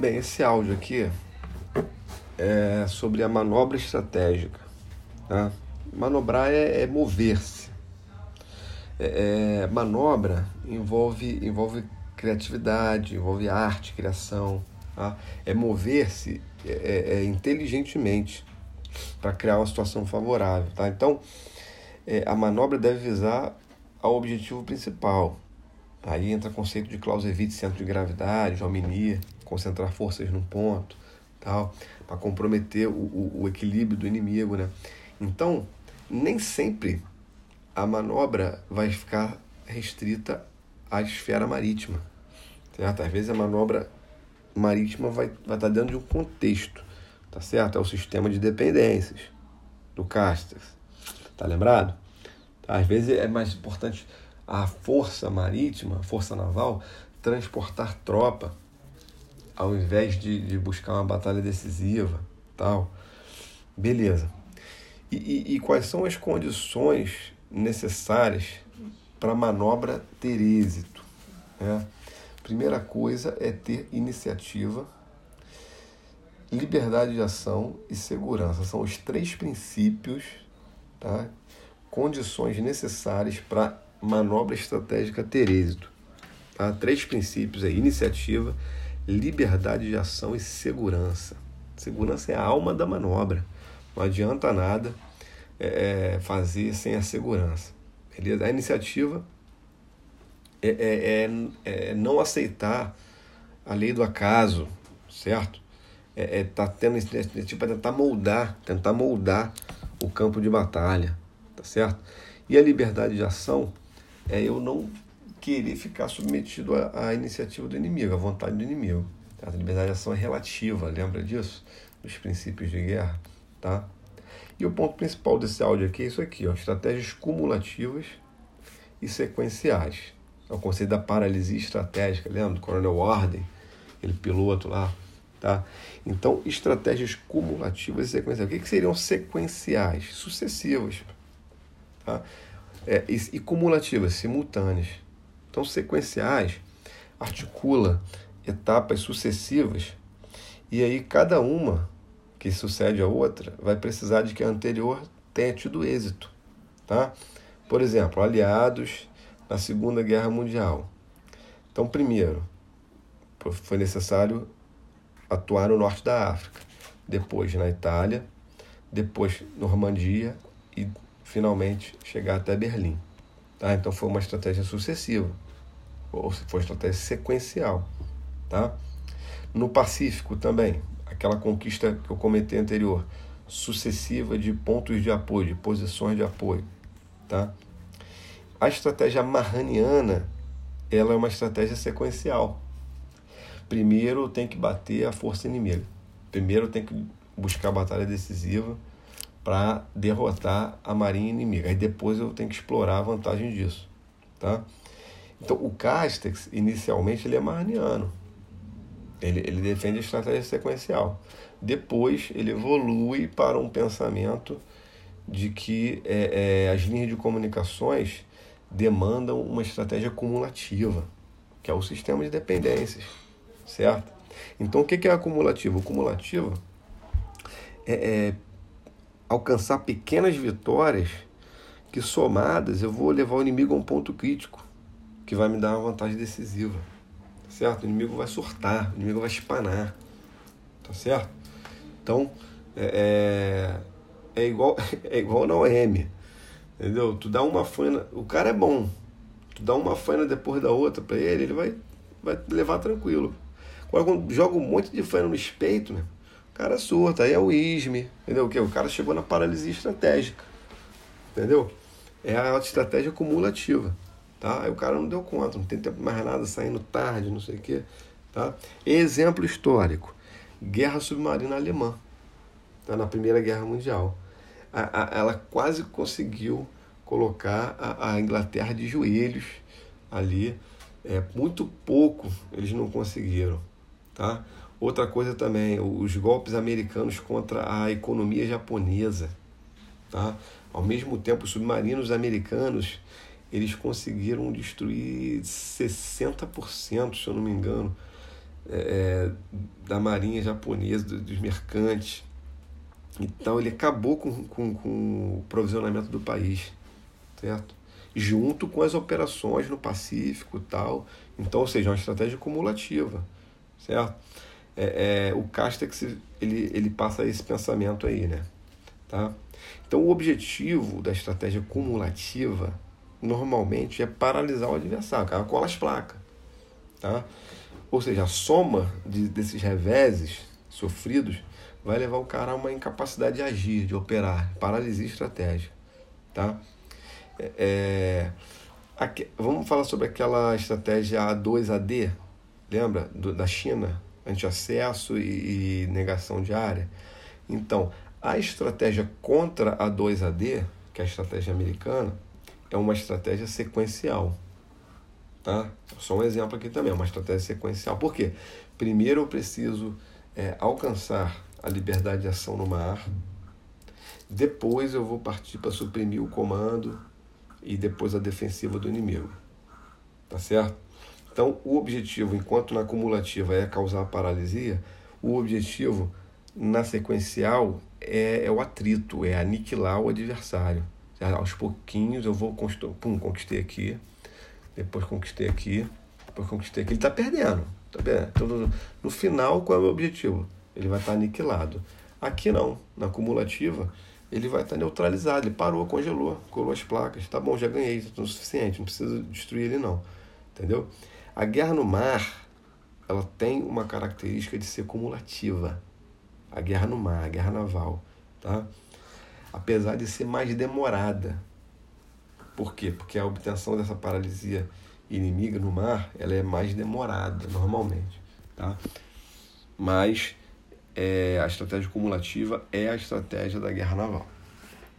Bem, esse áudio aqui é sobre a manobra estratégica. Tá? Manobrar é, é mover-se. É, é, manobra envolve, envolve criatividade, envolve arte, criação. Tá? É mover-se é, é, é inteligentemente para criar uma situação favorável. Tá? Então, é, a manobra deve visar ao objetivo principal. Aí entra o conceito de Clausewitz, centro de gravidade, hominia, concentrar forças num ponto, tal, para comprometer o, o, o, equilíbrio do inimigo, né? Então, nem sempre a manobra vai ficar restrita à esfera marítima, certo? Às vezes a manobra marítima vai, vai estar dentro de um contexto, tá certo? É o sistema de dependências do Castex, tá lembrado? Tá? Às vezes é mais importante a força marítima, a força naval, transportar tropa ao invés de, de buscar uma batalha decisiva, tal. Beleza. E, e, e quais são as condições necessárias para a manobra ter êxito? Né? Primeira coisa é ter iniciativa, liberdade de ação e segurança. São os três princípios, tá? condições necessárias para manobra estratégica ter êxito. Tá? Três princípios aí: iniciativa, liberdade de ação e segurança. Segurança é a alma da manobra. Não adianta nada é, é fazer sem a segurança. Beleza? A iniciativa é, é, é, é não aceitar a lei do acaso, certo? É, é tá tendo tipo, tentar moldar, tentar moldar o campo de batalha, tá certo? E a liberdade de ação é eu não querer ficar submetido à, à iniciativa do inimigo, à vontade do inimigo. A liberdade de ação é relativa, lembra disso? Dos princípios de guerra, tá? E o ponto principal desse áudio aqui é isso aqui, ó, estratégias cumulativas e sequenciais. É o conceito da paralisia estratégica, lembra do Coronel Warden, aquele piloto lá, tá? Então, estratégias cumulativas e sequenciais. O que, que seriam sequenciais? Sucessivas, tá? É, e, e cumulativas, simultâneas. Então, sequenciais articula etapas sucessivas e aí cada uma que sucede a outra vai precisar de que a anterior tenha tido êxito, tá? Por exemplo, aliados na Segunda Guerra Mundial. Então, primeiro, foi necessário atuar no norte da África, depois na Itália, depois Normandia e finalmente chegar até Berlim. Tá? Então foi uma estratégia sucessiva, ou foi uma estratégia sequencial. Tá? No Pacífico também, aquela conquista que eu comentei anterior, sucessiva de pontos de apoio, de posições de apoio. Tá? A estratégia marraniana ela é uma estratégia sequencial. Primeiro tem que bater a força inimiga. Primeiro tem que buscar a batalha decisiva para derrotar a marinha inimiga. Aí depois eu tenho que explorar a vantagem disso, tá? Então o Castex inicialmente ele é marniano. Ele, ele defende a estratégia sequencial. Depois ele evolui para um pensamento de que é, é, as linhas de comunicações demandam uma estratégia cumulativa, que é o sistema de dependências, certo? Então o que é acumulativo? O cumulativo é, é alcançar pequenas vitórias que somadas eu vou levar o inimigo a um ponto crítico que vai me dar uma vantagem decisiva, certo? O inimigo vai surtar, o inimigo vai espanar, tá certo? Então é, é, é igual é igual na OM, entendeu? Tu dá uma faina, o cara é bom, tu dá uma faina depois da outra para ele, ele vai vai levar tranquilo. Agora quando joga um monte de faina no espeito, né? Cara surta, aí é o ISME, entendeu? O que? O cara chegou na paralisia estratégica, entendeu? É a estratégia cumulativa, tá? Aí o cara não deu conta, não tem tempo mais nada, saindo tarde, não sei o quê, tá? Exemplo histórico, guerra submarina alemã, tá? Na Primeira Guerra Mundial. A, a, ela quase conseguiu colocar a, a Inglaterra de joelhos ali, é, muito pouco eles não conseguiram, tá? Outra coisa também, os golpes americanos contra a economia japonesa. Tá? Ao mesmo tempo, os submarinos americanos eles conseguiram destruir 60%, se eu não me engano, é, da marinha japonesa, dos mercantes. Então ele acabou com, com, com o provisionamento do país, certo? Junto com as operações no Pacífico e tal. Então, ou seja, uma estratégia cumulativa, certo? É, é, o Castex ele, ele passa esse pensamento aí, né? Tá? Então, o objetivo da estratégia cumulativa normalmente é paralisar o adversário, cara, cola as placas. Tá? Ou seja, a soma de, desses reveses sofridos vai levar o cara a uma incapacidade de agir, de operar, paralisia estratégica. Tá? É, é aqui, vamos falar sobre aquela estratégia A2AD, lembra? Do, da China, anti-acesso e, e negação de área. Então, a estratégia contra a 2AD, que é a estratégia americana, é uma estratégia sequencial. Tá? Só um exemplo aqui também, é uma estratégia sequencial. Por quê? Primeiro eu preciso é, alcançar a liberdade de ação no mar, depois eu vou partir para suprimir o comando e depois a defensiva do inimigo. Tá certo? Então, o objetivo, enquanto na cumulativa é causar paralisia, o objetivo na sequencial é, é o atrito, é aniquilar o adversário. Aos pouquinhos eu vou pum, conquistei aqui, depois conquistei aqui, depois conquistei aqui. Ele está perdendo, tá perdendo. Então, no, final, qual é o meu objetivo? Ele vai estar tá aniquilado. Aqui não, na cumulativa, ele vai estar tá neutralizado. Ele parou, congelou, colou as placas. Tá bom, já ganhei, está o suficiente, não precisa destruir ele não. Entendeu? A guerra no mar, ela tem uma característica de ser cumulativa. A guerra no mar, a guerra naval, tá? Apesar de ser mais demorada. Por quê? Porque a obtenção dessa paralisia inimiga no mar, ela é mais demorada normalmente, tá? Mas é, a estratégia cumulativa é a estratégia da guerra naval.